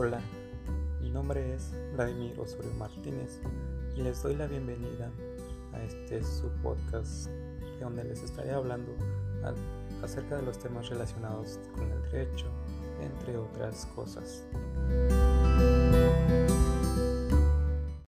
Hola, mi nombre es Vladimir Osorio Martínez y les doy la bienvenida a este su podcast donde les estaré hablando acerca de los temas relacionados con el derecho, entre otras cosas.